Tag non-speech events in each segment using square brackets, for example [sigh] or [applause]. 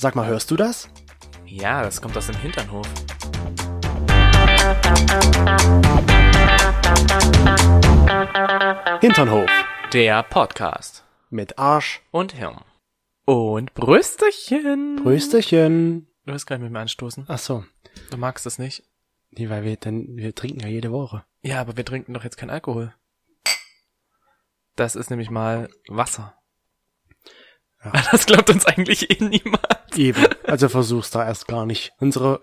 Sag mal, hörst du das? Ja, das kommt aus dem Hinternhof. Hinternhof. Der Podcast. Mit Arsch. Und Hirn. Und Brüsterchen. Brüsterchen. Du wirst gleich mit mir anstoßen. Ach so. Du magst es nicht. Nee, weil wir dann, wir trinken ja jede Woche. Ja, aber wir trinken doch jetzt keinen Alkohol. Das ist nämlich mal Wasser. Ja. [laughs] Das glaubt uns eigentlich eh niemand. Eben. Also versuch's da erst gar nicht, unsere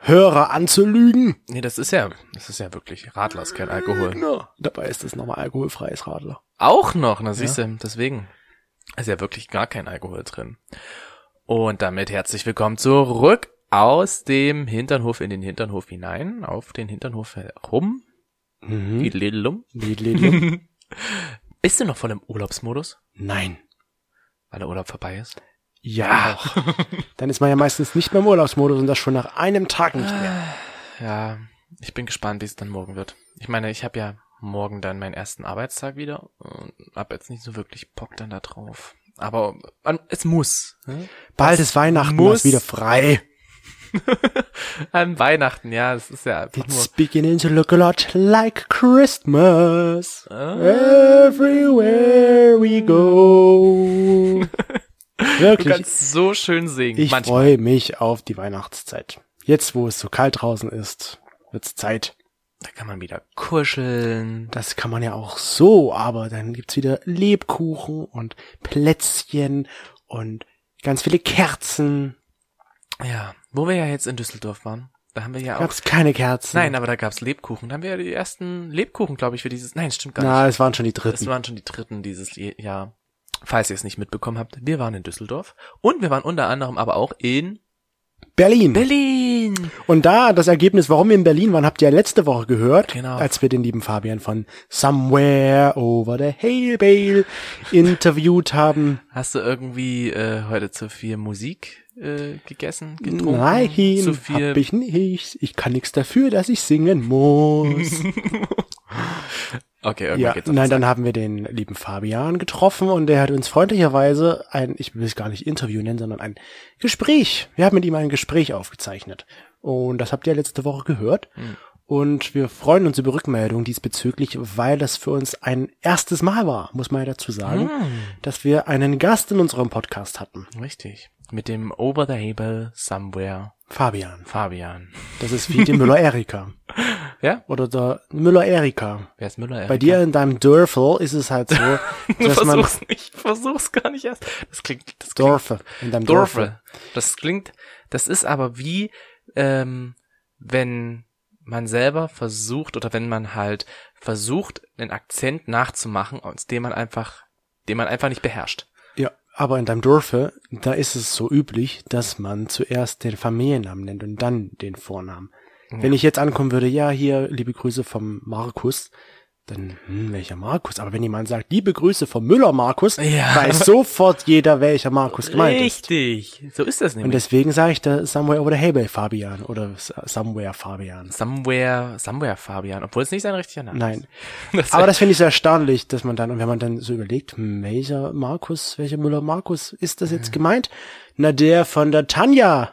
Hörer anzulügen. Nee, das ist ja, das ist ja wirklich Radler ist kein Alkohol. Ja. Dabei ist es nochmal alkoholfreies Radler. Auch noch, na siehst du, deswegen. Ist ja wirklich gar kein Alkohol drin. Und damit herzlich willkommen zurück aus dem Hinternhof in den Hinternhof hinein, auf den Hinternhof herum. Mhm. Diddlidlum. Lidlidlum. [laughs] Bist du noch voll im Urlaubsmodus, Nein. weil der Urlaub vorbei ist? Ja. [laughs] Dann ist man ja meistens nicht mehr im Urlaubsmodus und das schon nach einem Tag nicht mehr. Ja, ich bin gespannt, wie es dann morgen wird. Ich meine, ich habe ja morgen dann meinen ersten Arbeitstag wieder und hab jetzt nicht so wirklich Bock dann da drauf. Aber man, es muss. ne? Bald ist Weihnachten, muss- ist wieder frei. [laughs] An Weihnachten, ja, das ist ja einfach It's beginning to look a lot like Christmas. Ah, Everywhere we go. [laughs] du Wirklich, kannst so schön singen. ich freue mich auf die Weihnachtszeit. Jetzt, wo es so kalt draußen ist, wird's Zeit. Da kann man wieder kuscheln. Das kann man ja auch so, aber dann gibt's wieder Lebkuchen und Plätzchen und ganz viele Kerzen. Ja, wo wir ja jetzt in Düsseldorf waren, da haben wir ja auch. Gab's keine Kerzen. Nein, aber da gab's Lebkuchen. Da haben wir ja die ersten Lebkuchen, glaube ich, für dieses. Nein, stimmt gar nicht. Na, es waren schon die dritten. waren schon die dritten dieses Jahr. Falls ihr es nicht mitbekommen habt, wir waren in Düsseldorf und wir waren unter anderem aber auch in Berlin. Berlin. Und da das Ergebnis, warum wir in Berlin waren, habt ihr ja letzte Woche gehört, Genau. als wir den lieben Fabian von Somewhere Over the Hail Bale interviewt haben. Hast du irgendwie äh, heute zu viel Musik äh, gegessen, getrunken? Nein, zu viel. hab ich nicht. Ich kann nichts dafür, dass ich singen muss. [laughs] okay, irgendwann ja, geht's nein, dann haben wir den lieben Fabian getroffen und der hat uns freundlicherweise ein, ich will es gar nicht Interview nennen, sondern ein Gespräch. Wir haben mit ihm ein Gespräch aufgezeichnet. Und das habt ihr letzte Woche gehört. Hm. Und wir freuen uns über Rückmeldung diesbezüglich, weil das für uns ein erstes Mal war, muss man ja dazu sagen, Hm. dass wir einen Gast in unserem Podcast hatten. Richtig. Mit dem Over the Able Somewhere Fabian. Fabian. Das ist wie die [laughs] Müller-Erika. Ja? Oder der Müller-Erika. Wer ist Müller? Bei dir in deinem Dörfel ist es halt so, [laughs] dass man Versuch's nicht, versuch's gar nicht erst. Das klingt, das klingt Dorfe. In deinem Dorfe. Dorfe. Das klingt, das ist aber wie, ähm, wenn man selber versucht oder wenn man halt versucht, einen Akzent nachzumachen, aus dem man einfach, den man einfach nicht beherrscht. Ja, aber in deinem Dorfe, da ist es so üblich, dass man zuerst den Familiennamen nennt und dann den Vornamen. Wenn ich jetzt ankommen würde, ja, hier, liebe Grüße vom Markus, dann, hm, welcher Markus? Aber wenn jemand sagt, liebe Grüße vom Müller Markus, Ja. weiß sofort jeder, welcher Markus gemeint ist. Richtig. So ist das Und nämlich. deswegen sage ich da Somewhere over the Haybay Fabian oder Somewhere Fabian. Somewhere, Somewhere Fabian, obwohl es nicht sein richtiger Name Nein. ist. [laughs] Das Aber das finde ich sehr erstaunlich, dass man dann, und wenn man dann so überlegt, hm, welcher Markus, welcher Müller Markus ist das jetzt gemeint? Na, der von der Tanja.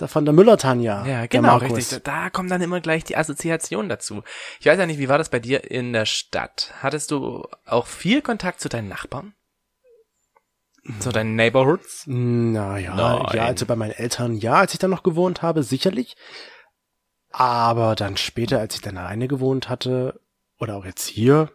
Der von der Müller-Tanja. Ja, genau, richtig. Da kommt dann immer gleich die Assoziation dazu. Ich weiß ja nicht, wie war das bei dir in der Stadt? Hattest du auch viel Kontakt zu deinen Nachbarn? Zu deinen Neighborhoods? Na ja, Nein. ja, also bei meinen Eltern, ja, als ich dann noch gewohnt habe, sicherlich. Aber dann später, als ich dann alleine gewohnt hatte, oder auch jetzt hier.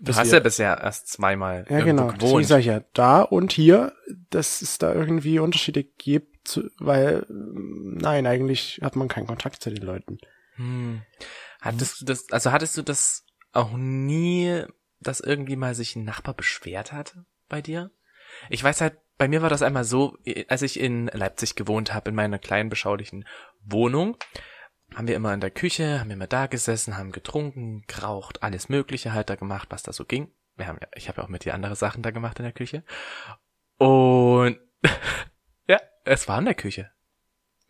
Du hast ja bisher erst zweimal Ja, genau. Gewohnt. sage ich ja, da und hier, dass es da irgendwie Unterschiede gibt, zu- weil, nein, eigentlich hat man keinen Kontakt zu den Leuten. Hm. Hattest du das, also hattest du das auch nie, dass irgendwie mal sich ein Nachbar beschwert hatte bei dir? Ich weiß halt, bei mir war das einmal so, als ich in Leipzig gewohnt habe, in meiner kleinen beschaulichen Wohnung, haben wir immer in der Küche, haben wir immer da gesessen, haben getrunken, geraucht, alles Mögliche halt da gemacht, was da so ging. Wir haben ich habe ja auch mit dir andere Sachen da gemacht in der Küche. Und es war in der Küche.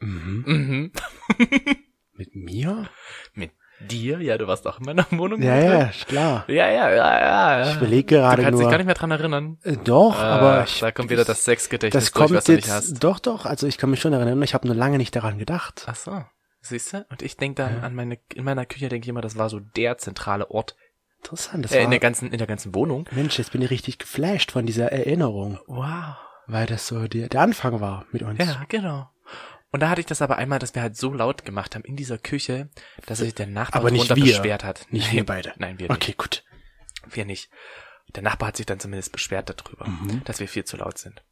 Mhm. Mhm. [laughs] Mit mir? Mit Dir? Ja, du warst auch in meiner Wohnung. Ja, ja, klar. Ja, ja, ja, ja. ja. Ich überlege Du gerade kannst dich nur. gar nicht mehr dran erinnern. Äh, doch, aber Ah, ich, da kommt wieder das Sexgedächtnis das durch, kommt was du nicht jetzt. hast. Doch, doch. Also ich kann mich schon erinnern. Ich habe nur lange nicht daran gedacht. Ach so. Siehst du? Und ich denke dann an meine, in meiner Küche denke ich immer, das war so der zentrale Ort Interessant. Das äh, in war, der ganzen, in der ganzen Wohnung. Mensch, jetzt bin ich richtig geflasht von dieser Erinnerung, Wow. Weil das so der, der Anfang war mit uns. Ja, genau. Und da hatte ich das aber einmal, dass wir halt so laut gemacht haben in dieser Küche, dass sich der Nachbar Aber nicht wir. beschwert hat. Nicht Nein, wir beide. Nein, wir Okay, gut. nicht. Wir nicht. Der Nachbar hat sich dann zumindest beschwert darüber, Mhm. dass wir viel zu laut sind.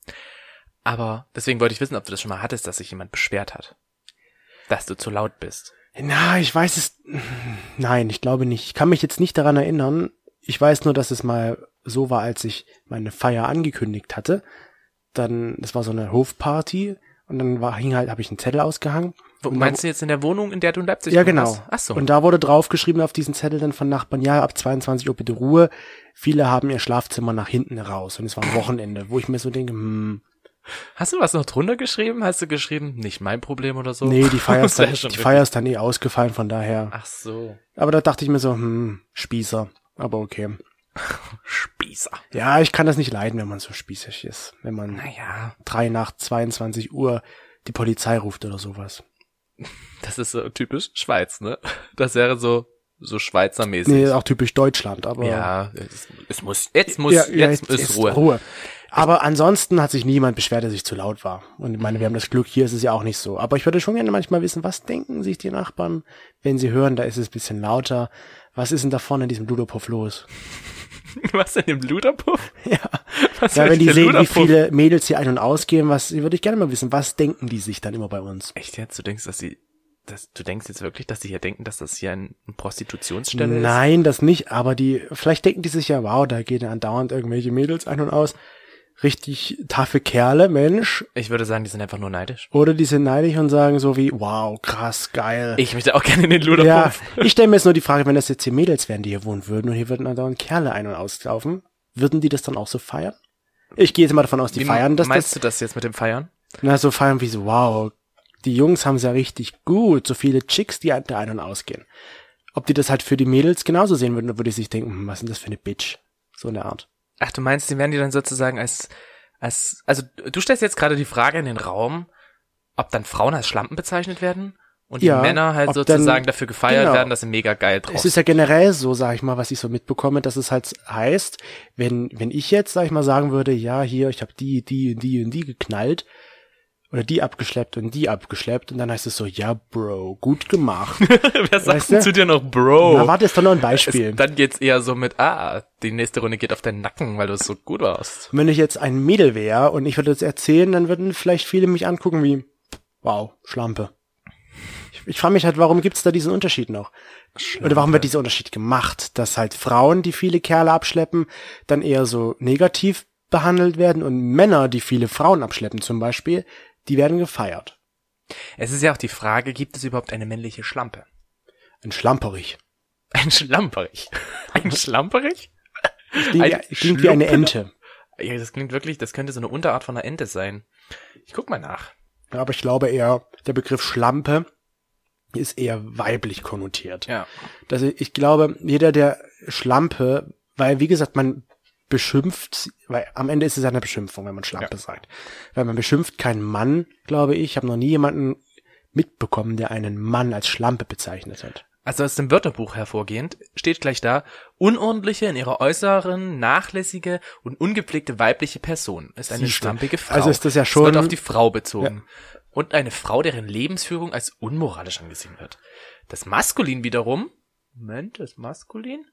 Aber deswegen wollte ich wissen, ob du das schon mal hattest, dass sich jemand beschwert hat. Dass du zu laut bist. Na, ich weiß es. Nein, ich glaube nicht. Ich kann mich jetzt nicht daran erinnern. Ich weiß nur, dass es mal so war, als ich meine Feier angekündigt hatte. Dann, das war so eine Hofparty und dann war, hing halt, habe ich einen Zettel ausgehangen. Wo, meinst du jetzt in der Wohnung, in der du in Leipzig Ja, genau. hast? Ach so. Und da wurde draufgeschrieben auf diesen Zettel dann von Nachbarn, ja, ab 22 Uhr bitte Ruhe. Viele haben ihr Schlafzimmer nach hinten raus. Und es war am Wochenende, wo ich mir so denke, hm, Hast du was noch drunter geschrieben? Hast du geschrieben, nicht mein Problem oder so? nee, die Feier ist dann, die. Feier ist dann eh ausgefallen, von daher. Ach so. Aber da dachte ich mir so, hm, Spießer. Aber okay. Spießer. Ja, ich kann das nicht leiden, wenn man so spießig ist. Wenn man Naja, drei nach 22 Uhr die Polizei ruft oder sowas. das ist so typisch Schweiz, ne? Das wäre so, so Schweizermäßig. Nee, auch typisch Deutschland, aber. Ja, es, es muss, jetzt muss, Ja, jetzt, ja, ist Ruhe. Ruhe. Aber ansonsten hat sich niemand beschwert, dass ich zu laut war. Und ich meine, wir haben das Glück, hier ist es ja auch nicht so. Aber ich würde schon gerne manchmal wissen, was denken sich die Nachbarn, wenn sie hören, da ist es ein bisschen lauter. Was ist denn da vorne in diesem Ludopuff los? [laughs] Was denn im Luderpuff? [laughs] Ja. Was Ja, wenn die sehen, wie viele Mädels hier ein- und ausgehen, was, würde ich gerne mal wissen, was denken die sich dann immer bei uns? Echt jetzt? Du denkst, dass sie, dass, du denkst jetzt wirklich, dass die hier denken, dass das hier ein, ein Prostitutionsstelle ist? Nein, das nicht, aber die, vielleicht denken die sich ja, wow, da gehen andauernd irgendwelche Mädels ein und aus. Richtig taffe Kerle, Mensch. Ich würde sagen, die sind einfach nur neidisch. Oder die sind neidisch und sagen so wie, wow, krass, geil. Ich möchte auch gerne in den ja, Luderpuff. ich stelle mir jetzt nur die Frage, wenn das jetzt hier Mädels wären, die hier wohnen würden und hier würden andauernd Kerle ein- und auslaufen, würden die das dann auch so feiern? Ich gehe jetzt mal davon aus, die Wie feiern das, meinst das, du das jetzt mit dem Feiern? na, so feiern wie so, wow, die Jungs haben es ja richtig gut, so viele Chicks, die da ein- und ausgehen. Ob die das halt für die Mädels genauso sehen würden, dann würde ich sich denken, hm, was ist denn das für eine Bitch? So eine Art. Ach, du meinst, die werden die dann sozusagen als, als, also du stellst jetzt gerade die Frage in den Raum, ob dann Frauen als Schlampen bezeichnet werden und Ja, die Männer halt sozusagen dann- dafür gefeiert genau. werden, dass sie mega geil drauf Es ist ja generell so, sag ich mal, was ich so mitbekomme, dass es halt heißt, wenn, wenn ich jetzt, sag ich mal, sagen würde, ja, hier, ich habe die, die, die und die geknallt oder die abgeschleppt und die abgeschleppt und dann heißt es so, ja, Bro, gut gemacht. [laughs] Wer sagt Weißt du? denn zu dir noch Bro? Na, warte, ist doch noch ein Beispiel. Es, dann geht's eher so mit, ah, die nächste Runde geht auf deinen Nacken, weil du so gut warst. Und wenn ich jetzt ein Mädel wäre und ich würde das erzählen, dann würden vielleicht viele mich angucken wie, wow, Schlampe. Ich, ich frage mich halt, warum gibt's da diesen Unterschied noch? Oder warum wird dieser Unterschied gemacht, dass halt Frauen, die viele Kerle abschleppen, dann eher so negativ behandelt werden und Männer, die viele Frauen abschleppen zum Beispiel, die werden gefeiert. Es ist ja auch die Frage, gibt es überhaupt eine männliche Schlampe? Ein Schlamperich. Ein Schlamperich. Ein [laughs] Schlamperich? Klingt, Ein wie, klingt wie eine? Ente. Ja, das klingt wirklich, das könnte so eine Unterart von einer Ente sein. Ich guck mal nach. Ja, aber ich glaube eher, der Begriff Schlampe ist eher weiblich konnotiert. Ja. dass ich, ich glaube, jeder der Schlampe, weil wie gesagt, man beschimpft, weil am Ende ist es ja eine Beschimpfung, wenn man Schlampe Ja. sagt. Weil man beschimpft keinen Mann, glaube ich. Ich habe noch nie jemanden mitbekommen, der einen Mann als Schlampe bezeichnet hat. Also aus dem Wörterbuch hervorgehend steht gleich da, unordentliche in ihrer äußeren, nachlässige und ungepflegte weibliche Person ist eine schlampige Frau. Also ist das ja Es schon- wird auf die Frau bezogen. Und eine Frau, deren Lebensführung als unmoralisch angesehen wird. Das Maskulin wiederum, Moment, das Maskulin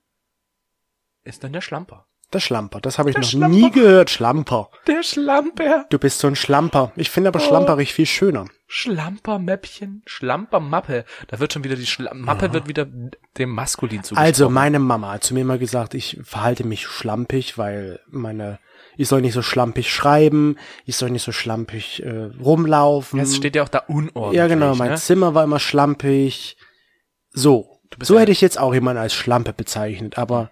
ist dann der Schlamper. Das Schlamper, das habe ich Der noch Schlamper. nie gehört. Schlamper. Der Schlamper. Du bist so ein Schlamper. Ich finde aber Oh. Schlamperich viel schöner. Schlampermäppchen, Schlampermappe. Da wird schon wieder die Schla Mappe wird wieder dem Maskulin zugesprochen. Also meine Mama hat zu mir mal gesagt, ich verhalte mich schlampig, weil meine, ich soll nicht so schlampig schreiben, ich soll nicht so schlampig äh, rumlaufen. es steht ja auch da unordentlich. ja genau, mein ne? Zimmer war immer schlampig. So, so ja- hätte ich jetzt auch jemanden als Schlampe bezeichnet, aber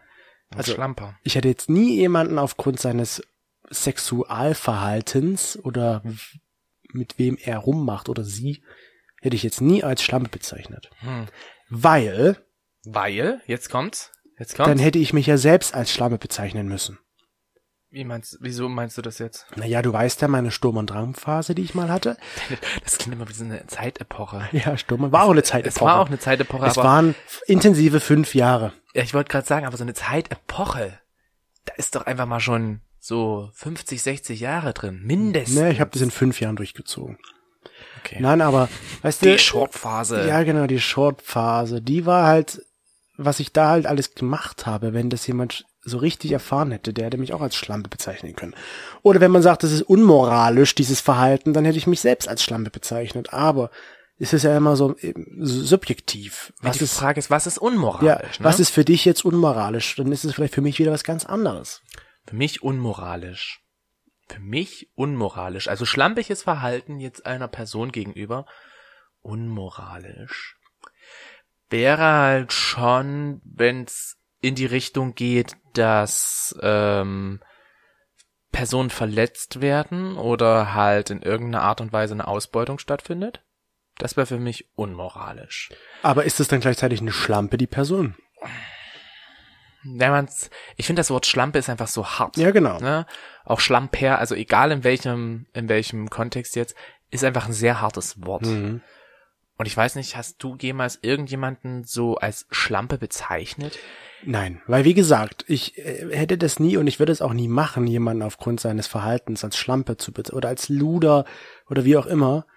Also, also Schlamper. ich hätte jetzt nie jemanden aufgrund seines Sexualverhaltens oder mit wem er rummacht oder sie, hätte ich jetzt nie als Schlampe bezeichnet. Hm. Weil Weil, jetzt kommt's, jetzt kommt's. Dann hätte ich mich ja selbst als Schlampe bezeichnen müssen. Wie meinst, wieso meinst du das jetzt? Naja, du weißt ja meine Sturm- und Drangphase, die ich mal hatte. [laughs] Das klingt immer wie so eine Zeitepoche. Ja, Sturm war auch eine Zeitepoche. Es war auch eine Zeitepoche, Es waren intensive fünf Jahre. Ja, ich wollte gerade sagen, aber so eine Zeitepoche, da ist doch einfach mal schon so 50, 60 Jahre drin, mindestens. Ne, ich habe das in fünf Jahren durchgezogen. okay. Nein, aber weißt Die du, Schrottphase. ja genau, die Shortphase, die war halt, was ich da halt alles gemacht habe, wenn das jemand so richtig erfahren hätte, der hätte mich auch als Schlampe bezeichnen können. Oder wenn man sagt, das ist unmoralisch, dieses Verhalten, dann hätte ich mich selbst als Schlampe bezeichnet. Aber es ist ja immer so eben subjektiv. Was die ist, Frage ist, was ist ja, unmoralisch? ne? was ist für dich jetzt unmoralisch? Dann ist es vielleicht für mich wieder was ganz anderes. Für mich unmoralisch. Für mich unmoralisch. Also schlampiges Verhalten jetzt einer Person gegenüber unmoralisch. Wäre halt schon, wenn's in die Richtung geht, dass ähm, Personen verletzt werden oder halt in irgendeiner Art und Weise eine Ausbeutung stattfindet. Das wäre für mich unmoralisch. Aber ist es dann gleichzeitig eine Schlampe, die Person? Wenn man's, ich finde das Wort Schlampe ist einfach so hart. Ja, genau. ne? Auch Schlamper, also egal in welchem, in welchem Kontext jetzt, ist einfach ein sehr hartes Wort. Mhm. Und ich weiß nicht, hast du jemals irgendjemanden so als Schlampe bezeichnet? Nein, weil wie gesagt, ich äh, hätte das nie und ich würde es auch nie machen, jemanden aufgrund seines Verhaltens als Schlampe zu be oder als Luder oder wie auch immer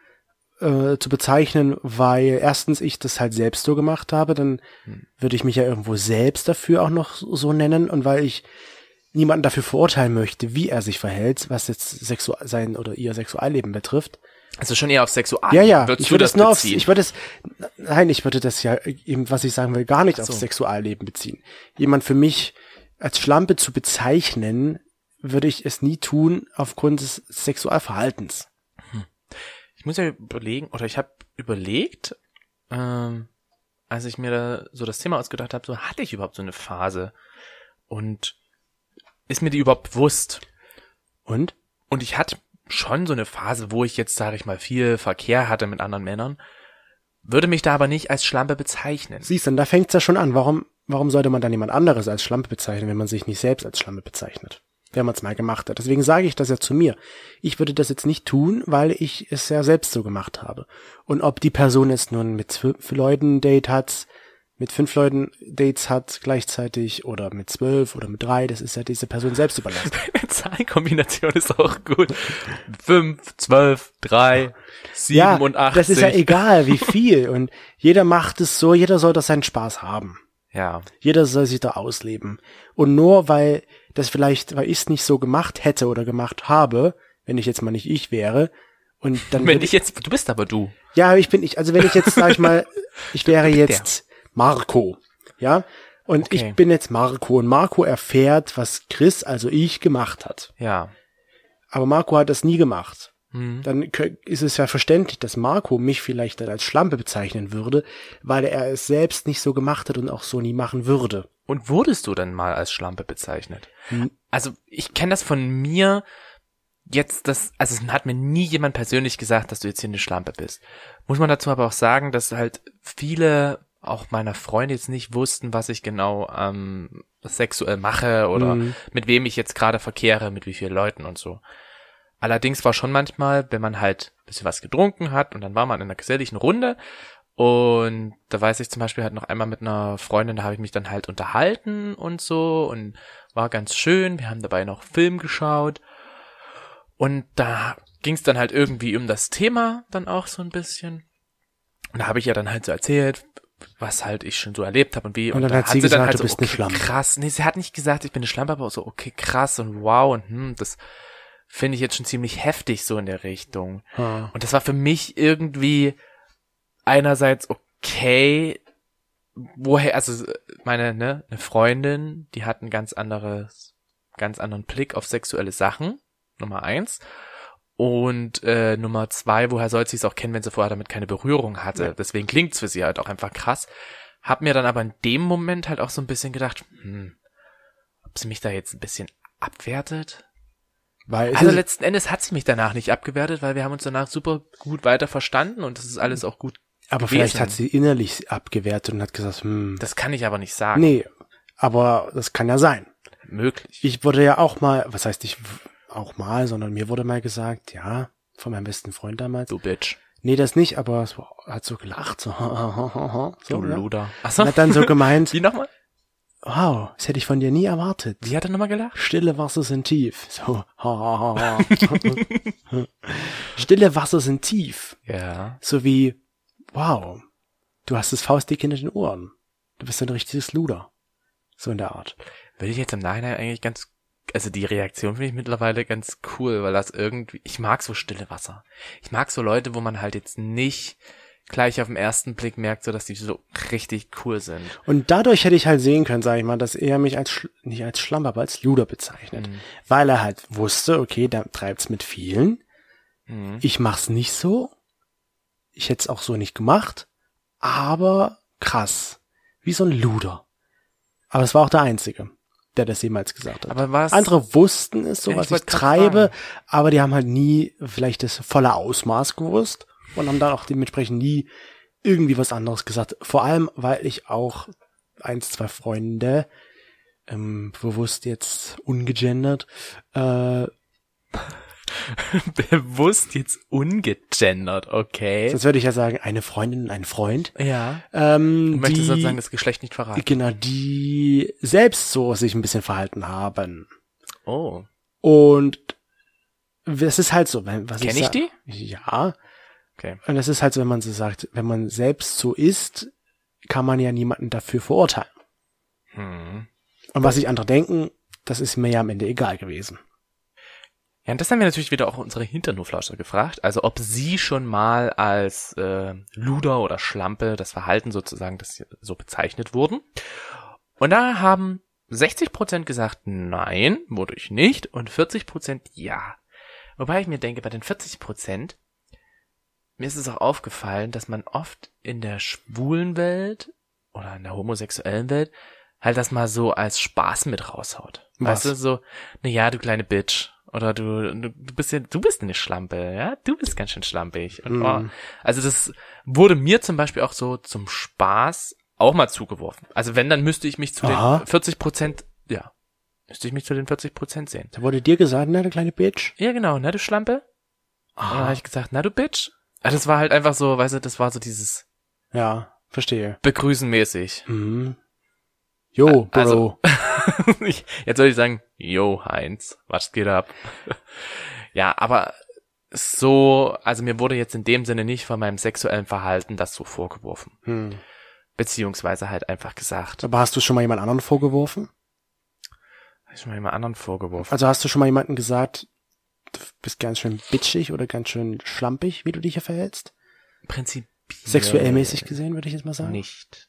äh, zu bezeichnen, weil erstens ich das halt selbst so gemacht habe, dann würde ich mich ja irgendwo selbst dafür auch noch so nennen und weil ich niemanden dafür verurteilen möchte, wie er sich verhält, was jetzt Sexu sein oder ihr Sexualleben betrifft. Also schon eher auf Sexual. Ja, ja, Würdest ich würde das nur auf, ich würde es, nein, ich würde das ja eben, was ich sagen will, gar nicht so. aufs Sexualleben beziehen. Jemand für mich als Schlampe zu bezeichnen, würde ich es nie tun aufgrund des Sexualverhaltens. Ich muss ja überlegen, oder ich habe überlegt, ähm, als ich mir da so das Thema ausgedacht habe, so hatte ich überhaupt so eine Phase und ist mir die überhaupt bewusst? Und? Und ich hatte schon so eine Phase, wo ich jetzt, sage ich mal, viel Verkehr hatte mit anderen Männern, würde mich da aber nicht als Schlampe bezeichnen. Siehst du, da fängt's ja schon an. Warum, warum sollte man dann jemand anderes als Schlampe bezeichnen, wenn man sich nicht selbst als Schlampe bezeichnet? Wenn man es mal gemacht hat. Deswegen sage ich das ja zu mir. Ich würde das jetzt nicht tun, weil ich es ja selbst so gemacht habe. Und ob die Person jetzt nun mit fünf Leuten Date hat, mit fünf Leuten Dates hat gleichzeitig oder mit zwölf oder mit drei, das ist ja diese Person selbst überlassen. [laughs] Zahlenkombination ist auch gut. Fünf, zwölf, drei, sieben ja, und achtzig. das ist ja egal, wie [laughs] viel. Und jeder macht es so, jeder soll doch seinen Spaß haben. Ja. Jeder soll sich da ausleben. Und nur weil das vielleicht, weil ich es nicht so gemacht hätte oder gemacht habe, wenn ich jetzt mal nicht ich wäre, und dann Wenn ich jetzt, du bist aber du. ja, ich bin ich, also wenn ich jetzt, sag ich mal, [laughs] ich wäre jetzt Marco, ja, und Okay. ich bin jetzt Marco und Marco erfährt, was Chris, also ich, gemacht hat. Ja. Aber Marco hat das nie gemacht. Hm. Dann ist es ja verständlich, dass Marco mich vielleicht dann als Schlampe bezeichnen würde, weil er es selbst nicht so gemacht hat und auch so nie machen würde. Und wurdest du denn mal als Schlampe bezeichnet? Hm. Also ich kenne das von mir jetzt, das, also es hat mir nie jemand persönlich gesagt, dass du jetzt hier eine Schlampe bist. Muss man dazu aber auch sagen, dass halt viele auch meiner Freunde jetzt nicht wussten, was ich genau ähm, sexuell mache oder Mhm. mit wem ich jetzt gerade verkehre, mit wie vielen Leuten und so. Allerdings war schon manchmal, wenn man halt ein bisschen was getrunken hat und dann war man in einer geselligen Runde und da weiß ich zum Beispiel halt noch einmal mit einer Freundin, da habe ich mich dann halt unterhalten und so und war ganz schön. Wir haben dabei noch Film geschaut und da ging es dann halt irgendwie um das Thema dann auch so ein bisschen. Und da habe ich ja dann halt so erzählt, was halt ich schon so erlebt habe und wie. Und dann da hat sie dann gesagt, halt du so, bist eine okay, Schlampe. Krass. Nee, sie hat nicht gesagt, ich bin eine Schlampe, aber so, okay, krass und wow und hm, das finde ich jetzt schon ziemlich heftig so in der Richtung. Ah. Und das war für mich irgendwie einerseits okay, woher, also meine, ne, eine Freundin, die hat einen ganz anderes, ganz anderen Blick auf sexuelle Sachen, Nummer eins. Und äh, Nummer zwei, woher soll sie es auch kennen, wenn sie vorher damit keine Berührung hatte? Ja. Deswegen klingt's für sie halt auch einfach krass. Hab mir dann aber in dem Moment halt auch so ein bisschen gedacht, hm, ob sie mich da jetzt ein bisschen abwertet? Weil Also letzten Endes hat sie mich danach nicht abgewertet, weil wir haben uns danach super gut weiter verstanden und das ist alles auch gut Aber gewesen. vielleicht hat sie innerlich abgewertet und hat gesagt, hm, Das kann ich aber nicht sagen. nee, aber das kann ja sein. Möglich. Ich wurde ja auch mal, was heißt ich auch mal, sondern mir wurde mal gesagt, ja, von meinem besten Freund damals. Du Bitch. Nee, das nicht, aber es hat so gelacht, so, [laughs] so Du ne? Luder. Achso. Und hat dann so [laughs] gemeint, Wie nochmal? Wow, das hätte ich von dir nie erwartet. Wie hat er nochmal gelacht? Stille Wasser sind tief. So, ha, ha, ha, ha. [laughs] Stille Wasser sind tief. Ja. So wie, wow, du hast das Faustdick hinter den Ohren. Du bist ein richtiges Luder. So in der Art. Würde ich jetzt im Nachhinein eigentlich ganz, also die Reaktion finde ich mittlerweile ganz cool, weil das irgendwie, ich mag so stille Wasser. Ich mag so Leute, wo man halt jetzt nicht gleich auf den ersten Blick merkt, so dass die so richtig cool sind. Und dadurch hätte ich halt sehen können, sage ich mal, dass er mich als Sch nicht als Schlampe, aber als Luder bezeichnet. Mhm. Weil er halt wusste, okay, da treibt's mit vielen. Mhm. Ich mach's nicht so. Ich hätte es auch so nicht gemacht. Aber krass. Wie so ein Luder. Aber es war auch der Einzige, der das jemals gesagt hat. Aber was? Andere wussten es, so Ja, ich was ich grad treibe, aber die haben halt nie vielleicht das volle Ausmaß gewusst und haben dann auch dementsprechend nie irgendwie was anderes gesagt. Vor allem, weil ich auch eins, zwei Freunde, ähm, bewusst jetzt ungegendert, äh, [laughs] bewusst jetzt ungegendert, okay? sonst würde ich ja sagen, eine Freundin und ein Freund, Ja. ähm, Du möchtest die, sozusagen das Geschlecht nicht verraten. genau, die selbst so sich ein bisschen verhalten haben. Oh. Und das ist halt so, wenn, was Kenn ich, ich die? Ja. Okay. Und das ist halt so, wenn man so sagt, wenn man selbst so ist, kann man ja niemanden dafür verurteilen. Hm. Und was sich andere denken, das ist mir ja am Ende egal gewesen. Ja, und das haben wir natürlich wieder auch unsere Hinternuflauscher gefragt. Also ob sie schon mal als äh, Luder oder Schlampe das Verhalten sozusagen das so bezeichnet wurden. Und da haben 60% gesagt, nein, wurde ich nicht. Und 40% ja. Wobei ich mir denke, bei den 40%, mir ist es auch aufgefallen, dass man oft in der schwulen Welt oder in der homosexuellen Welt halt das mal so als Spaß mit raushaut. Was? Weißt du, so, na ja, du kleine Bitch. Oder du, du, bist ja, du bist eine Schlampe, ja, du bist ganz schön schlampig. Und, Mhm. oh, also das wurde mir zum Beispiel auch so zum Spaß auch mal zugeworfen. Also wenn, dann müsste ich mich zu Aha. den 40 Prozent, ja, müsste ich mich zu den 40 Prozent sehen. Da wurde dir gesagt, na, du kleine Bitch. Ja, genau, na du Schlampe. Und dann Ah, habe ich gesagt, na du Bitch. Also das war halt einfach so, weißt du, das war so dieses ja, verstehe. Begrüßen mäßig. Mhm. Jo, Bro. Also- [laughs] Jetzt soll ich sagen, yo Heinz, was geht ab? [laughs] ja, aber so, also mir wurde jetzt in dem Sinne nicht von meinem sexuellen Verhalten das so vorgeworfen. hm. Beziehungsweise halt einfach gesagt. Aber hast du schon mal jemand anderen vorgeworfen? Hab ich mal jemand anderen vorgeworfen. Also hast du schon mal jemanden gesagt, du bist ganz schön bitchig oder ganz schön schlampig, wie du dich hier verhältst? Prinzipiell. Sexuell mäßig gesehen, würde ich jetzt mal sagen. Nicht.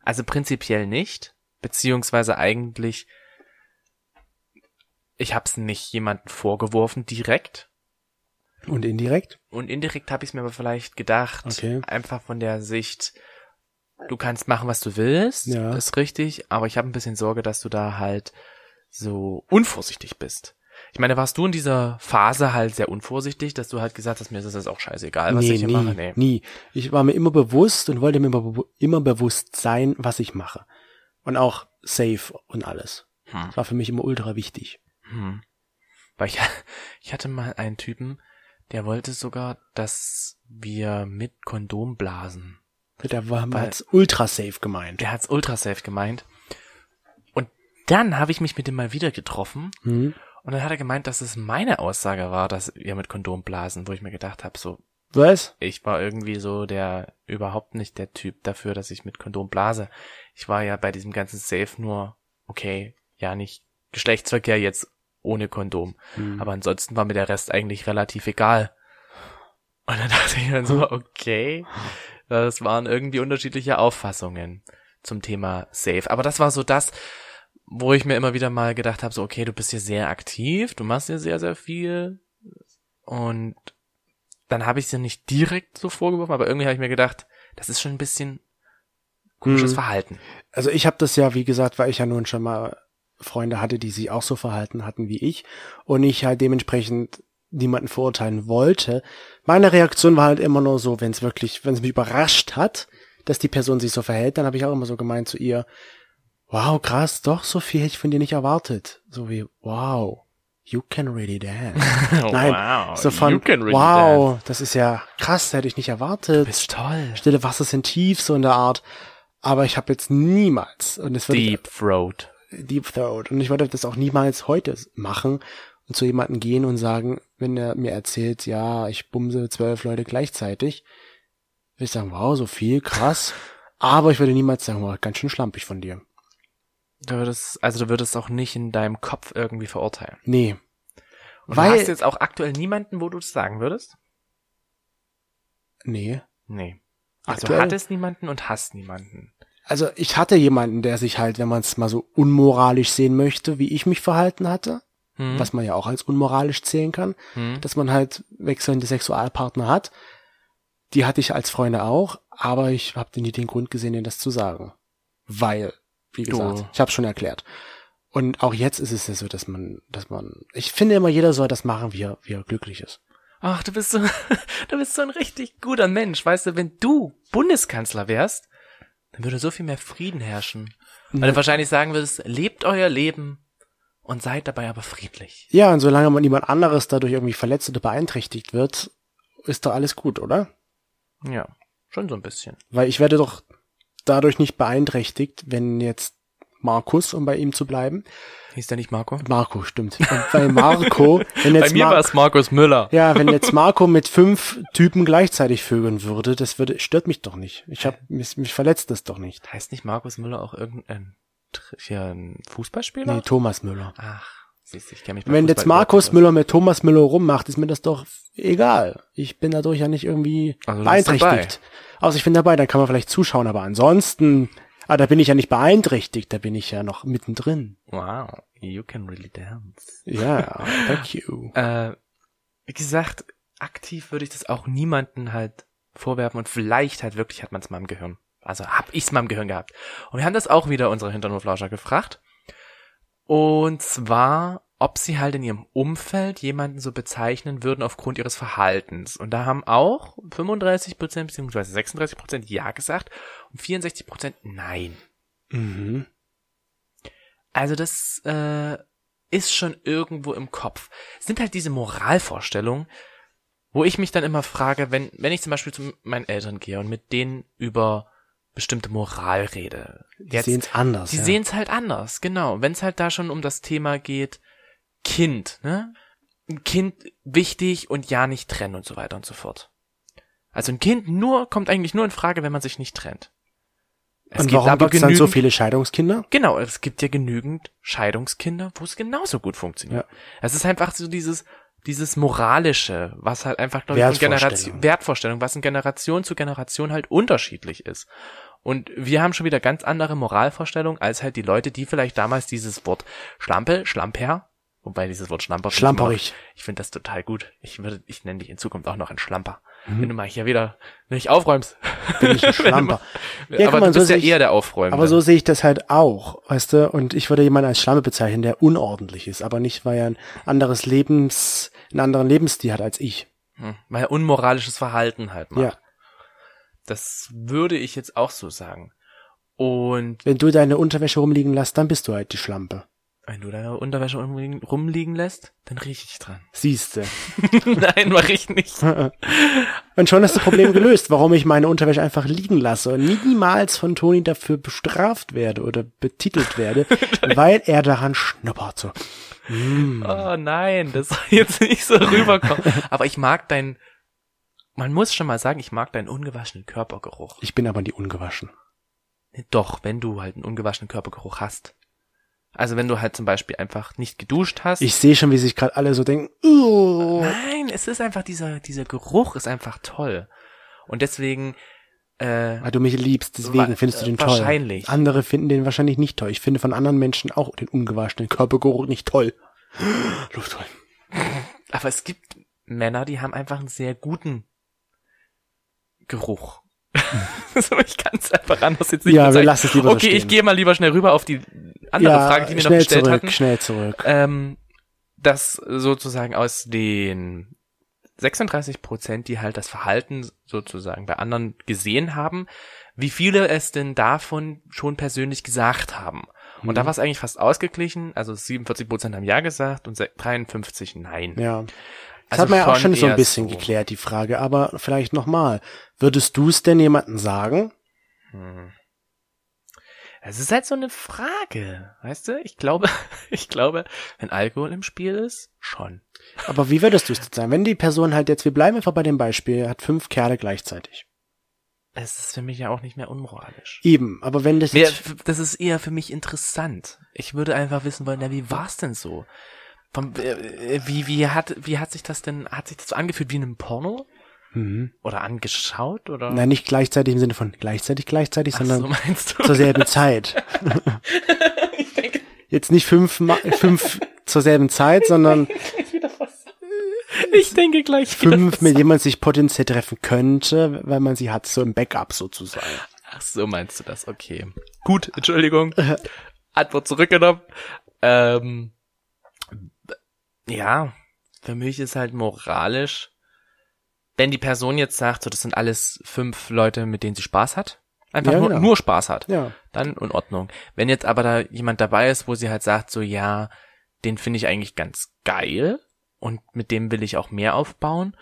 Also prinzipiell nicht. Beziehungsweise eigentlich, ich hab's nicht jemanden vorgeworfen direkt. Und indirekt? Und indirekt habe ich mir aber vielleicht gedacht, Okay. einfach von der Sicht, du kannst machen, was du willst, Ja. ist richtig, aber ich habe ein bisschen Sorge, dass du da halt so unvorsichtig bist. Ich meine, warst du in dieser Phase halt sehr unvorsichtig, dass du halt gesagt hast, mir ist das auch scheißegal, was nee, ich hier nie, mache? Nee. nie. Ich war mir immer bewusst und wollte mir immer, immer bewusst sein, was ich mache. Und auch safe und alles. Hm. Das war für mich immer ultra wichtig. Hm. Weil ich, [laughs] ich hatte mal einen Typen, der wollte sogar, dass wir mit Kondom blasen. Der war als ultra safe gemeint. Der hat's ultra safe gemeint. Und dann habe ich mich mit dem mal wieder getroffen Hm? Und dann hat er gemeint, dass es meine Aussage war, dass wir mit Kondom blasen, wo ich mir gedacht habe, so, Was? ich war irgendwie so der überhaupt nicht der Typ dafür, dass ich mit Kondom blase. Ich war ja bei diesem ganzen Safe nur, okay, ja nicht Geschlechtsverkehr jetzt ohne Kondom. Hm. Aber ansonsten war mir der Rest eigentlich relativ egal. Und dann [laughs] dachte ich dann so, okay, das waren irgendwie unterschiedliche Auffassungen zum Thema Safe. Aber das war so das, wo ich mir immer wieder mal gedacht habe, so, okay, du bist hier sehr aktiv, du machst hier sehr, sehr viel. Und dann habe ich sie nicht direkt so vorgeworfen, aber irgendwie habe ich mir gedacht, das ist schon ein bisschen komisches Hm. Verhalten. Also ich habe das ja, wie gesagt, weil ich ja nun schon mal Freunde hatte, die sich auch so verhalten hatten wie ich. Und ich halt dementsprechend niemanden verurteilen wollte. Meine Reaktion war halt immer nur so, wenn es wirklich, wenn es mich überrascht hat, dass die Person sich so verhält, dann habe ich auch immer so gemeint zu ihr, wow, krass, doch, so viel hätte ich von dir nicht erwartet. So wie, wow, you can really dance. [laughs] Nein, wow, so von, you can really wow, das ist ja krass, hätte ich nicht erwartet. Bist toll. Stille Wasser sind tief, so in der Art. Aber ich habe jetzt niemals, und es wird Deep Throat. Deep Throat. Und ich würde das auch niemals heute machen und zu jemandem gehen und sagen, wenn er mir erzählt, ja, ich bumse zwölf Leute gleichzeitig, würde ich sagen, wow, so viel, krass. [laughs] Aber ich würde niemals sagen, wow, ganz schön schlampig von dir. Du würdest, also du würdest auch nicht in deinem Kopf irgendwie verurteilen. Nee. Und Weil- du hast jetzt auch aktuell niemanden, wo du das sagen würdest? Nee. Nee. Also Aktuell? hattest niemanden und hast niemanden. Also ich hatte jemanden, der sich halt, wenn man es mal so unmoralisch sehen möchte, wie ich mich verhalten hatte, Hm? was man ja auch als unmoralisch zählen kann, Hm? dass man halt wechselnde Sexualpartner hat. Die hatte ich als Freunde auch, aber ich habe nie den Grund gesehen, denen das zu sagen. Weil, wie Du- gesagt, ich habe schon erklärt. Und auch jetzt ist es ja so, dass man, dass man, ich finde immer, jeder soll das machen, wie er, wie er glücklich ist. Ach, du bist so, [laughs] du bist so ein richtig guter Mensch. Weißt du, wenn du Bundeskanzler wärst, dann würde so viel mehr Frieden herrschen. Weil du wahrscheinlich sagen würdest, lebt euer Leben und seid dabei aber friedlich. Ja, und solange man niemand anderes dadurch irgendwie verletzt oder beeinträchtigt wird, ist doch alles gut, oder? Ja, schon so ein bisschen. Weil ich werde doch dadurch nicht beeinträchtigt, wenn jetzt Markus, um bei ihm zu bleiben. Hieß der nicht Marco? Marco, stimmt. Und bei Marco, wenn jetzt Bei mir Mar- war es Markus Müller. Ja, wenn jetzt [laughs] Marco mit fünf Typen gleichzeitig vögeln würde, das würde, stört mich doch nicht. Ich hab, mich, mich verletzt das doch nicht. Heißt nicht Markus Müller auch irgendein hier ein Fußballspieler? Nee, Thomas Müller. Ach, siehst ich kenne mich Wenn Fußball jetzt Markus Müller mit Thomas Müller rummacht, ist mir das doch egal. Ich bin dadurch ja nicht irgendwie Also beeinträchtigt. Außer ich bin dabei, dann kann man vielleicht zuschauen, aber ansonsten, ah, da bin ich ja nicht beeinträchtigt, da bin ich ja noch mittendrin. Wow, you can really dance. Ja, thank you. [laughs] Äh, wie gesagt, aktiv würde ich das auch niemanden halt vorwerfen und vielleicht halt wirklich hat man es mal im Gehirn. Also hab ich's mal im Gehirn gehabt. Und wir haben das auch wieder unsere Hinternhoflauscher gefragt. Und zwar, ob sie halt in ihrem Umfeld jemanden so bezeichnen würden aufgrund ihres Verhaltens. Und da haben auch 35 Prozent bzw. 36 Prozent Ja gesagt und 64 Prozent Nein. Mhm. Also das äh, ist schon irgendwo im Kopf. Es sind halt diese Moralvorstellungen, wo ich mich dann immer frage, wenn, wenn ich zum Beispiel zu meinen Eltern gehe und mit denen über bestimmte Moral rede. Die sehen es anders. Die ja. sehen es halt anders, genau. Wenn es halt da schon um das Thema geht, Kind, ne? Ein Kind wichtig und ja nicht trennen und so weiter und so fort. Also ein Kind nur, kommt eigentlich nur in Frage, wenn man sich nicht trennt. Es Und gibt warum aber gibt's dann so viele Scheidungskinder? Genau, es gibt ja genügend Scheidungskinder, wo es genauso gut funktioniert. Es ist einfach so dieses, dieses moralische, was halt einfach, glaube ich, von Wertvorstellung. Generation, Wertvorstellung, was in Generation zu Generation halt unterschiedlich ist. Und wir haben schon wieder ganz andere Moralvorstellungen als halt die Leute, die vielleicht damals dieses Wort Schlampe, Schlamper, wobei dieses Wort Schlamper, finde ich Schlamperig. ich finde das total gut. Ich würde, ich nenne dich in Zukunft auch noch ein Schlamper. Mhm. Wenn du mal hier wieder nicht aufräumst. [laughs] Bin ich ein Schlamper. Ja, aber mal, du bist so ja ich- eher der Aufräumende. Aber so sehe ich das halt auch, weißt du? Und ich würde jemanden als Schlampe bezeichnen, der unordentlich ist, aber nicht, weil er ein anderes Lebens, einen anderen Lebensstil hat als ich. Hm, weil er unmoralisches Verhalten halt macht. Ja. Das würde ich jetzt auch so sagen. Und Wenn du deine Unterwäsche rumliegen lässt, dann bist du halt die Schlampe. Wenn du deine Unterwäsche rumliegen, lässt, dann rieche ich dran. [laughs] Siehste. Nein, mach ich nicht. [laughs] Und schon hast du das Problem gelöst, warum ich meine Unterwäsche einfach liegen lasse und niemals von Toni dafür bestraft werde oder betitelt werde, [laughs] weil er daran schnuppert. So. Oh nein, das soll jetzt nicht so rüberkommen. Aber ich mag dein, man muss schon mal sagen, ich mag deinen ungewaschenen Körpergeruch. Ich bin aber nie ungewaschen. Doch, wenn du halt einen ungewaschenen Körpergeruch hast. Also wenn du halt zum Beispiel einfach nicht geduscht hast. Ich sehe schon, wie sich gerade alle so denken, "Uh." Nein, es ist einfach dieser, dieser Geruch ist einfach toll. Und deswegen, äh, weil du mich liebst, deswegen findest du den äh, toll. wahrscheinlich. Andere finden den wahrscheinlich nicht toll. Ich finde von anderen Menschen auch den ungewaschenen Körpergeruch nicht toll. [gasps] Luft holen. aber es gibt Männer, die haben einfach einen sehr guten Geruch. [laughs] [laughs] so, ich kann es einfach anders jetzt nicht Ja, wir lassen es lieber so Okay, ich stehen. gehe mal lieber schnell rüber auf die andere ja, Frage, die wir noch schnell gestellt zurück, hatten. schnell zurück. Ähm, dass sozusagen aus den 36 Prozent, die halt das Verhalten sozusagen bei anderen gesehen haben, wie viele es denn davon schon persönlich gesagt haben. Und Mhm. da war es eigentlich fast ausgeglichen. Also 47 Prozent haben Ja gesagt und 53 Nein. Ja. Das Also hat man ja auch schon so ein bisschen so. geklärt, die Frage. Aber vielleicht nochmal. Würdest du es denn jemandem sagen? Hm. Es ist halt so eine Frage, weißt du? Ich glaube, [laughs] ich glaube, wenn Alkohol im Spiel ist, schon. Aber wie würdest du es denn sagen? Wenn die Person halt jetzt, wir bleiben einfach bei dem Beispiel, hat fünf Kerle gleichzeitig. Es ist für mich ja auch nicht mehr unmoralisch. Eben, aber wenn das jetzt, das ist eher für mich interessant. Ich würde einfach wissen wollen, ja, wie war's denn so? Vom, äh, wie, wie hat, wie hat sich das denn, hat sich das so angefühlt wie in einem Porno? Mhm. Oder angeschaut? Oder? nein, nicht gleichzeitig im Sinne von gleichzeitig, gleichzeitig, Ach, sondern so zur selben Zeit. [laughs] ich denke, Jetzt nicht fünf, fünf zur selben Zeit, sondern [laughs] ich denke gleich fünf, mit denen man sich potenziell treffen könnte, weil man sie hat, so im Backup sozusagen. Ach so meinst du das, okay. Gut, Entschuldigung. [laughs] Antwort zurückgenommen. Ähm, ja, für mich ist halt moralisch, wenn die Person jetzt sagt, so das sind alles fünf Leute, mit denen sie Spaß hat, einfach Ja, nur, genau. nur Spaß hat, Ja. dann in Ordnung. Wenn jetzt aber da jemand dabei ist, wo sie halt sagt, so ja, den finde ich eigentlich ganz geil und mit dem will ich auch mehr aufbauen,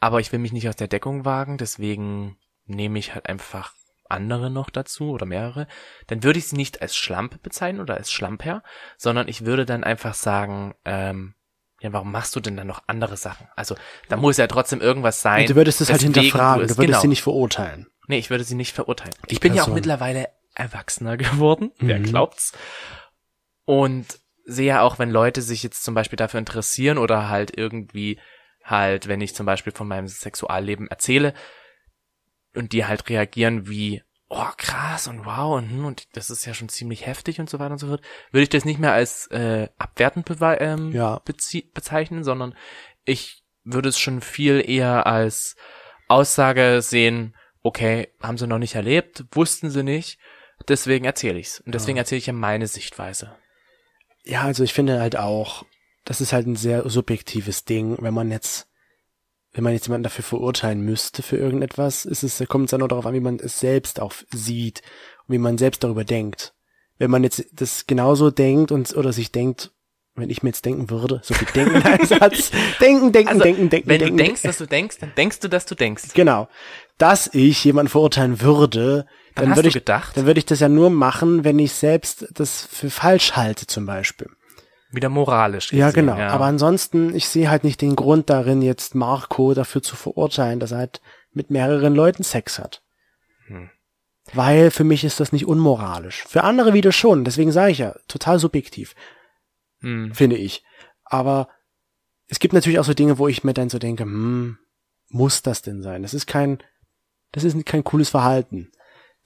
aber ich will mich nicht aus der Deckung wagen, deswegen nehme ich halt einfach andere noch dazu oder mehrere, dann würde ich sie nicht als Schlampe bezeichnen oder als Schlamper, sondern ich würde dann einfach sagen, ähm, ja, warum machst du denn dann noch andere Sachen? Also, da muss ja trotzdem irgendwas sein. Und du würdest es halt hinterfragen, es- du würdest genau. sie nicht verurteilen. Nee, ich würde sie nicht verurteilen. Die Ich bin ja auch Person. mittlerweile erwachsener [laughs] geworden, wer Mhm. glaubt's. Und sehe ja auch, wenn Leute sich jetzt zum Beispiel dafür interessieren oder halt irgendwie halt, wenn ich zum Beispiel von meinem Sexualleben erzähle und die halt reagieren wie, oh krass und wow und, hm, und das ist ja schon ziemlich heftig und so weiter und so fort, würde ich das nicht mehr als äh, abwertend bewe ähm, Ja. bezeichnen, sondern ich würde es schon viel eher als Aussage sehen, okay, haben sie noch nicht erlebt, wussten sie nicht, deswegen erzähle ich's. Und deswegen erzähle ich ja meine Sichtweise. Ja, also ich finde halt auch, das ist halt ein sehr subjektives Ding, wenn man jetzt, wenn man jetzt jemanden dafür verurteilen müsste für irgendetwas, ist es, kommt es dann nur darauf an, wie man es selbst auch sieht und wie man selbst darüber denkt. Wenn man jetzt das genauso denkt und oder sich denkt, wenn ich mir jetzt denken würde, so viel denken [laughs] in einem Satz, denken, denken, Also, denken, denken, Wenn denken, du denkst, dass du denkst, dann denkst du, dass du denkst. Genau. Dass ich jemanden verurteilen würde, dann hast würde ich, gedacht? dann würde ich das ja nur machen, wenn ich selbst das für falsch halte, zum Beispiel. Wieder moralisch. Ja, gesehen, genau. Aber ansonsten, ich sehe halt nicht den Grund darin, jetzt Marco dafür zu verurteilen, dass er halt mit mehreren Leuten Sex hat. Hm. Weil für mich ist das nicht unmoralisch. Für andere wieder schon. Deswegen sage ich ja, total subjektiv, hm. finde ich. Aber es gibt natürlich auch so Dinge, wo ich mir dann so denke, hm, muss das denn sein? Das ist kein, das ist kein cooles Verhalten.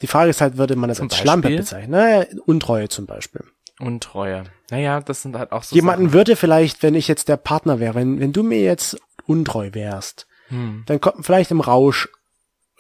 Die Frage ist halt, würde man das Zum als Schlampe Beispiel? bezeichnen? Naja, Untreue zum Beispiel. Untreue. Naja, das sind halt auch so Jemanden würde vielleicht, wenn ich jetzt der Partner wäre, wenn, wenn du mir jetzt untreu wärst, Sachen. Hm. dann kommt vielleicht im Rausch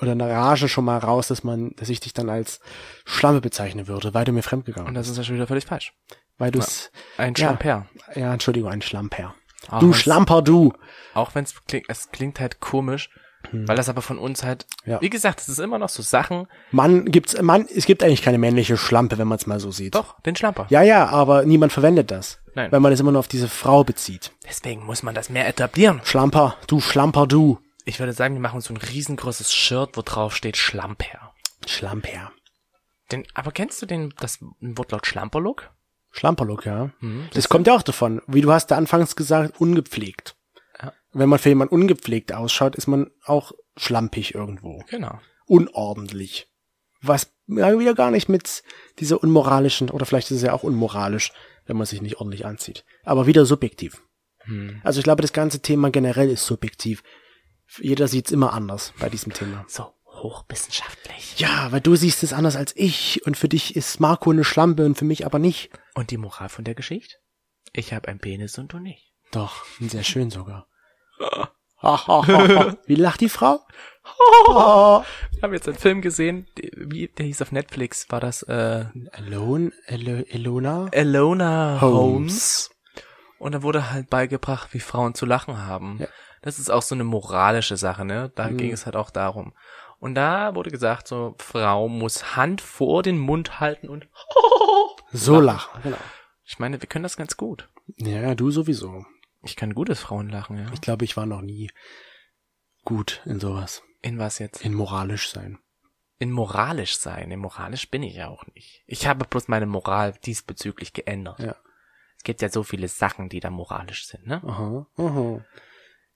oder in der Rage schon mal raus, dass man, dass ich dich dann als Schlampe bezeichnen würde, weil du mir fremdgegangen Und bist. das ist ja schon wieder völlig falsch. Weil du es, Ein Ja. Schlamper. ja, Entschuldigung, ein Schlamper. Auch du Schlamper, du. Auch wenn es klingt, es klingt halt komisch, weil das aber von uns halt, Hm. Ja. wie gesagt, es ist immer noch so Sachen. Mann gibt's, Mann, es gibt eigentlich keine männliche Schlampe, wenn man es mal so sieht. Doch, den Schlamper. Ja, ja, aber niemand verwendet das. Nein. Weil man es immer nur auf diese Frau bezieht. Deswegen muss man das mehr etablieren. Schlamper, du Schlamper, du. Ich würde sagen, wir machen uns so ein riesengroßes Shirt, wo drauf steht Schlamper. Schlamper. Den, aber kennst du den, das Wortlaut Schlamperlook? Schlamperlook, ja. Mhm, Das kommt ja auch davon. Wie du hast da anfangs gesagt, ungepflegt. Wenn man für jemanden ungepflegt ausschaut, ist man auch schlampig irgendwo. Genau. Unordentlich. Was ja wieder gar nicht mit dieser unmoralischen, oder vielleicht ist es ja auch unmoralisch, wenn man sich nicht ordentlich anzieht. Aber wieder subjektiv. Hm. Also ich glaube, das ganze Thema generell ist subjektiv. Jeder sieht's immer anders bei diesem Thema. So hochwissenschaftlich. Ja, weil du siehst es anders als ich und für dich ist Marco eine Schlampe und für mich aber nicht. Und die Moral von der Geschichte? Ich habe einen Penis und du nicht. Doch, sehr schön sogar. [laughs] Wie lacht die Frau? Ich habe jetzt einen Film gesehen, wie, der hieß auf Netflix, war das äh, Alone, Elo, Elona? Elona Holmes. Holmes. Und da wurde halt beigebracht, wie Frauen zu lachen haben. Ja. Das ist auch so eine moralische Sache, ne? Da Mhm. ging es halt auch darum. Und da wurde gesagt, so, Frau muss Hand vor den Mund halten und So lachen, genau. ich meine, wir können das ganz gut. Ja, du sowieso. Ich kann gutes Frauenlachen, ja. Ich glaube, ich war noch nie gut in sowas. In was jetzt? In moralisch sein. In moralisch sein. In moralisch bin ich ja auch nicht. Ich habe bloß meine Moral diesbezüglich geändert. Ja. Es gibt ja so viele Sachen, die da moralisch sind, ne? Aha, aha.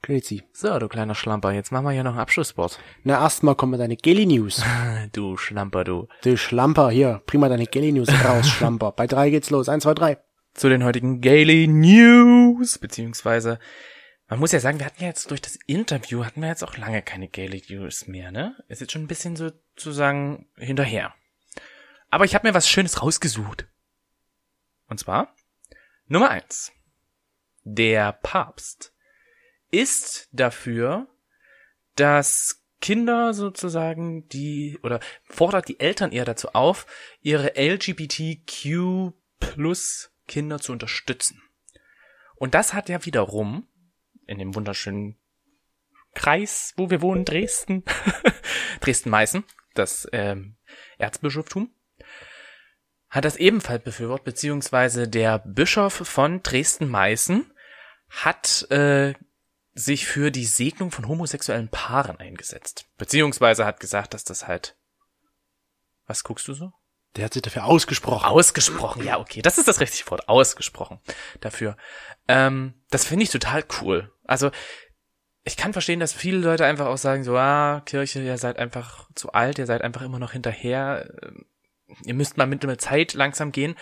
Crazy. So, du kleiner Schlamper, jetzt machen wir hier noch ein Abschlusswort. Na, erstmal kommen deine Gelly News. [laughs] Du Schlamper, du. Du Schlamper, hier, prima deine Gelly News raus, [laughs] Schlamper. Bei drei geht's los. Eins, zwei, drei. Zu den heutigen Gaily News, beziehungsweise, man muss ja sagen, wir hatten ja jetzt durch das Interview, hatten wir jetzt auch lange keine Gaily News mehr, ne? Ist jetzt schon ein bisschen sozusagen hinterher. Aber ich habe mir was Schönes rausgesucht. Und zwar, Nummer eins. Der Papst ist dafür, dass Kinder sozusagen die oder fordert die Eltern eher dazu auf, ihre LGBTQ plus Kinder zu unterstützen. Und das hat ja wiederum in dem wunderschönen Kreis, wo wir wohnen, Dresden, [laughs] Dresden-Meißen, das ähm, Erzbischoftum, hat das ebenfalls befürwortet, beziehungsweise der Bischof von Dresden-Meißen hat äh, sich für die Segnung von homosexuellen Paaren eingesetzt. Beziehungsweise hat gesagt, dass das halt. Was guckst du so? Der hat sich dafür ausgesprochen. Ausgesprochen, ja, okay. Das ist das richtige Wort. Ausgesprochen dafür. Ähm, das finde ich total cool. Also, ich kann verstehen, dass viele Leute einfach auch sagen, so, ah, Kirche, ihr seid einfach zu alt, ihr seid einfach immer noch hinterher, ähm, ihr müsst mal mit der Zeit langsam gehen.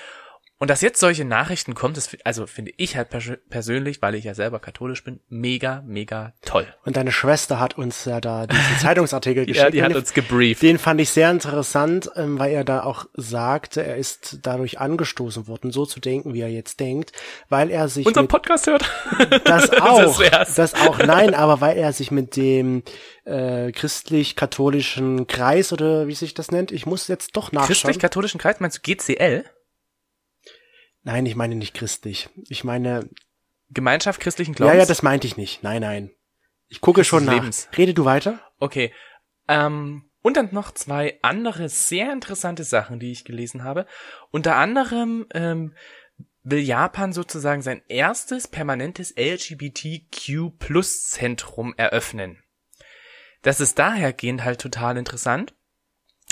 Und dass jetzt solche Nachrichten kommen, das, also finde ich halt pers persönlich, weil ich ja selber katholisch bin, mega, mega toll. Und deine Schwester hat uns ja da diesen [laughs] Zeitungsartikel geschickt. Ja, die hat Den- uns gebrieft. Den fand ich sehr interessant, ähm, weil er da auch sagte, er ist dadurch angestoßen worden, so zu denken, wie er jetzt denkt, weil er sich Unseren mit Podcast hört. [laughs] [laughs] das auch, wär's. das auch, nein, aber weil er sich mit dem äh, christlich-katholischen Kreis oder wie sich das nennt, ich muss jetzt doch nachschauen. Christlich-katholischen Kreis, meinst du GCL? Nein, ich meine nicht christlich. Ich meine, Gemeinschaft christlichen Glaubens? ja, ja, das meinte ich nicht. Nein, nein. Ich gucke Christus schon nach. Lebens. Rede du weiter? Okay. Ähm, und dann noch zwei andere sehr interessante Sachen, die ich gelesen habe. Unter anderem ähm, will Japan sozusagen sein erstes permanentes LGBTQ-Plus-Zentrum eröffnen. Das ist dahergehend halt total interessant.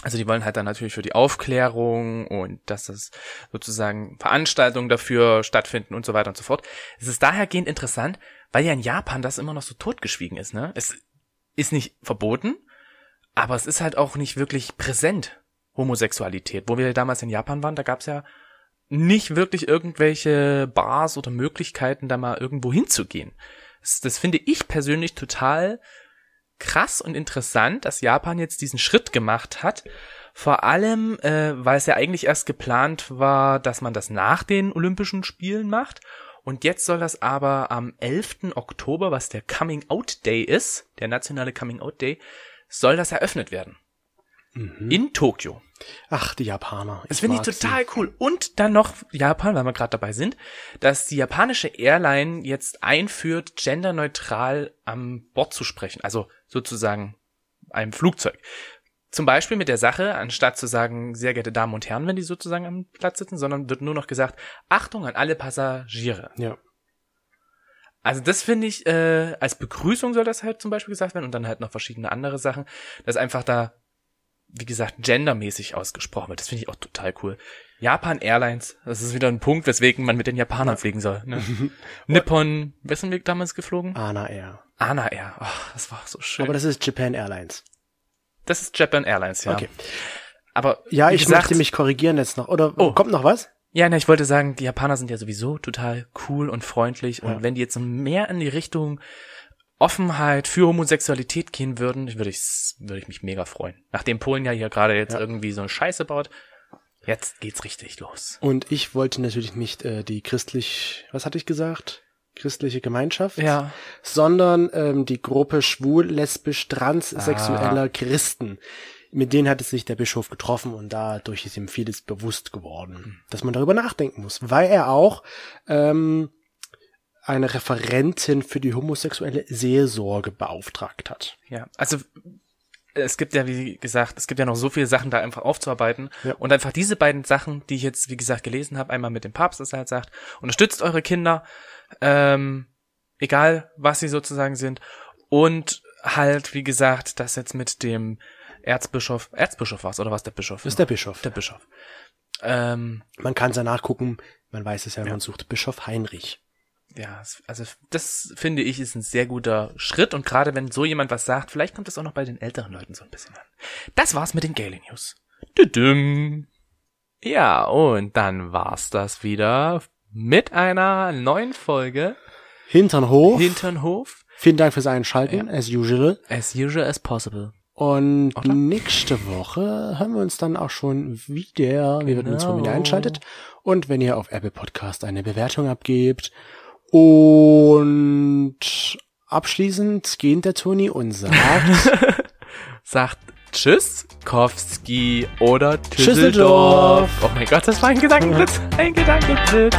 Also die wollen halt dann natürlich für die Aufklärung und dass es sozusagen Veranstaltungen dafür stattfinden und so weiter und so fort. Es ist dahergehend interessant, weil ja in Japan das immer noch so totgeschwiegen ist, ne? Es ist nicht verboten, aber es ist halt auch nicht wirklich präsent, Homosexualität. Wo wir damals in Japan waren, da gab's ja nicht wirklich irgendwelche Bars oder Möglichkeiten, da mal irgendwo hinzugehen. Das, das finde ich persönlich total krass und interessant, dass Japan jetzt diesen Schritt gemacht hat. Vor allem, äh, weil es ja eigentlich erst geplant war, dass man das nach den Olympischen Spielen macht. Und jetzt soll das aber am 11. Oktober, was der Coming Out Day ist, der nationale Coming Out Day, soll das eröffnet werden. In Tokio. Ach, die Japaner. Das finde ich mag sie. total cool. Und dann noch Japan, weil wir gerade dabei sind, dass die japanische Airline jetzt einführt, genderneutral am Bord zu sprechen. Also sozusagen einem Flugzeug. Zum Beispiel mit der Sache, anstatt zu sagen, sehr geehrte Damen und Herren, wenn die sozusagen am Platz sitzen, sondern wird nur noch gesagt, Achtung an alle Passagiere. Ja. Also das finde ich, äh, als Begrüßung soll das halt zum Beispiel gesagt werden und dann halt noch verschiedene andere Sachen, dass einfach da, wie gesagt, gendermäßig ausgesprochen wird. Das finde ich auch total cool. Japan Airlines, das ist wieder ein Punkt, weswegen man mit den Japanern fliegen soll. Ne? [laughs] Nippon, wessen wir damals geflogen? Ana Air. Ana Air. Oh, das war so schön. Aber das ist Japan Airlines. das ist Japan Airlines, ja. Okay. Aber Ja, ich gesagt, möchte mich korrigieren jetzt noch. Oder Oh. kommt noch was? Ja, ne, ich wollte sagen, die Japaner sind ja sowieso total cool und freundlich und Ja. wenn die jetzt mehr in die Richtung Offenheit für Homosexualität gehen würden, würde ich, würde ich mich mega freuen. Nachdem Polen ja hier gerade jetzt Ja. irgendwie so eine Scheiße baut, jetzt geht's richtig los. Und ich wollte natürlich nicht äh, die christlich, was hatte ich gesagt? Christliche Gemeinschaft, Ja. sondern ähm, die Gruppe schwul, lesbisch, transsexueller Ah. Christen. Mit denen hat es sich der Bischof getroffen und dadurch ist ihm vieles bewusst geworden, dass man darüber nachdenken muss, weil er auch ähm, eine Referentin für die homosexuelle Seelsorge beauftragt hat. Ja, also es gibt ja, wie gesagt, es gibt ja noch so viele Sachen da einfach aufzuarbeiten. Ja. Und einfach diese beiden Sachen, die ich jetzt, wie gesagt, gelesen habe, einmal mit dem Papst, dass er halt sagt, unterstützt eure Kinder, ähm, egal was sie sozusagen sind. Und halt, wie gesagt, das jetzt mit dem Erzbischof, Erzbischof war's, oder was der Bischof? Ist der Bischof. Der Bischof. Ähm, Man kann es ja nachgucken, man weiß es ja, wenn man sucht. Bischof Heinrich. Ja, also das finde ich ist ein sehr guter Schritt und gerade wenn so jemand was sagt, vielleicht kommt das auch noch bei den älteren Leuten so ein bisschen an. Das war's mit den Gaily News. Düdüm. Ja, und dann war's das wieder mit einer neuen Folge Hinternhof. Hinternhof. Vielen Dank fürs Einschalten, as usual. As usual as possible. Und Oder? nächste Woche hören wir uns dann auch schon wieder. Wir würden uns Genau. wieder einschaltet. Und wenn ihr auf Apple Podcast eine Bewertung abgebt. Und abschließend geht der Toni und sagt [laughs] Sagt Tschüss, Kowski oder Tschüsseldorf. Oh mein Gott, das war ein Gedankenblitz. Ein Gedankenblitz.